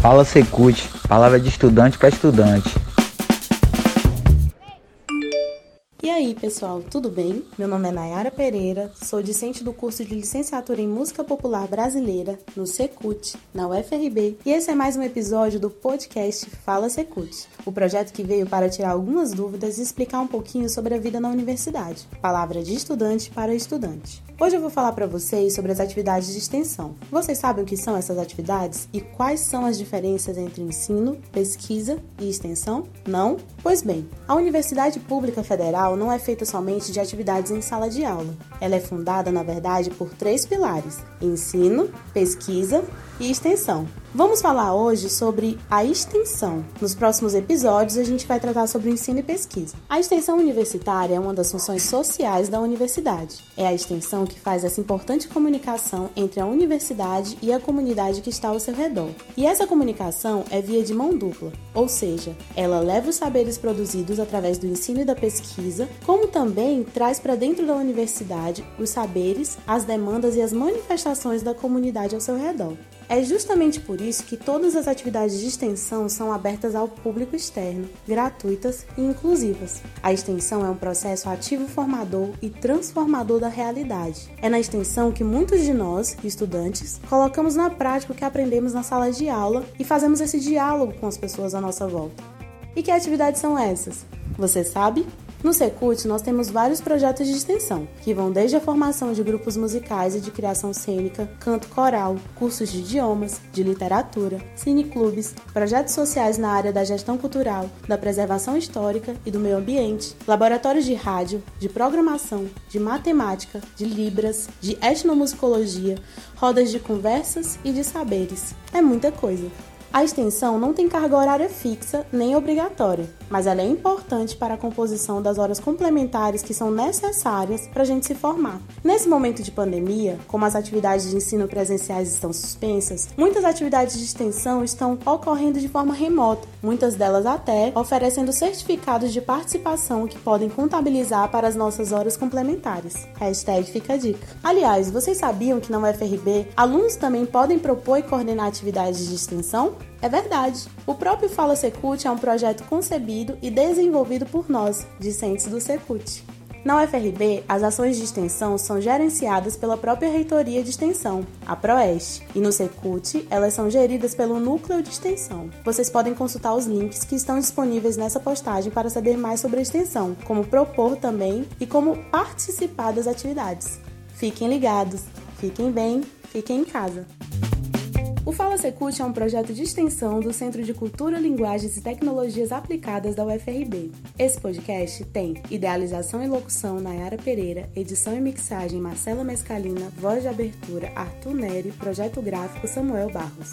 Fala Secute, palavra de estudante para estudante. E aí, pessoal, tudo bem? Meu nome é Nayara Pereira, sou discente do curso de Licenciatura em Música Popular Brasileira no Secult, na UFRB, e esse é mais um episódio do podcast Fala Secult, o projeto que veio para tirar algumas dúvidas e explicar um pouquinho sobre a vida na universidade. Palavra de estudante para estudante. Hoje eu vou falar para vocês sobre as atividades de extensão. Vocês sabem o que são essas atividades e quais são as diferenças entre ensino, pesquisa e extensão? Não? Pois bem, a Universidade Pública Federal não é feita somente de atividades em sala de aula. Ela é fundada, na verdade, por três pilares: ensino, pesquisa e extensão. Vamos falar hoje sobre a extensão. Nos próximos episódios, a gente vai tratar sobre ensino e pesquisa. A extensão universitária é uma das funções sociais da universidade. É a extensão que faz essa importante comunicação entre a universidade e a comunidade que está ao seu redor. E essa comunicação é via de mão dupla, ou seja, ela leva os saberes produzidos através do ensino e da pesquisa, como também traz para dentro da universidade os saberes, as demandas e as manifestações da comunidade ao seu redor. É justamente por isso que todas as atividades de extensão são abertas ao público externo, gratuitas e inclusivas. A extensão é um processo ativo formador e transformador da realidade. É na extensão que muitos de nós, estudantes, colocamos na prática o que aprendemos na sala de aula e fazemos esse diálogo com as pessoas à nossa volta. E que atividades são essas? Você sabe? No Secult, nós temos vários projetos de extensão, que vão desde a formação de grupos musicais e de criação cênica, canto coral, cursos de idiomas, de literatura, cineclubes, projetos sociais na área da gestão cultural, da preservação histórica e do meio ambiente, laboratórios de rádio, de programação, de matemática, de libras, de etnomusicologia, rodas de conversas e de saberes. É muita coisa. A extensão não tem carga horária fixa nem obrigatória, mas ela é importante para a composição das horas complementares que são necessárias para a gente se formar. Nesse momento de pandemia, como as atividades de ensino presenciais estão suspensas, muitas atividades de extensão estão ocorrendo de forma remota, muitas delas até oferecendo certificados de participação que podem contabilizar para as nossas horas complementares. Hashtag fica a dica. Aliás, vocês sabiam que na UFRB alunos também podem propor e coordenar atividades de extensão? É verdade. O próprio Fala Secult é um projeto concebido e desenvolvido por nós, discentes do Secult. Na UFRB, as ações de extensão são gerenciadas pela própria Reitoria de Extensão, a PROEST, e no Secult elas são geridas pelo Núcleo de Extensão. Vocês podem consultar os links que estão disponíveis nessa postagem para saber mais sobre a extensão, como propor também e como participar das atividades. Fiquem ligados, fiquem bem, fiquem em casa. O Fala Secult é um projeto de extensão do Centro de Cultura, Linguagens e Tecnologias Aplicadas da UFRB. Esse podcast tem idealização e locução Nayara Pereira, edição e mixagem Marcela Mescalina, voz de abertura Arthur Neri, projeto gráfico Samuel Barros.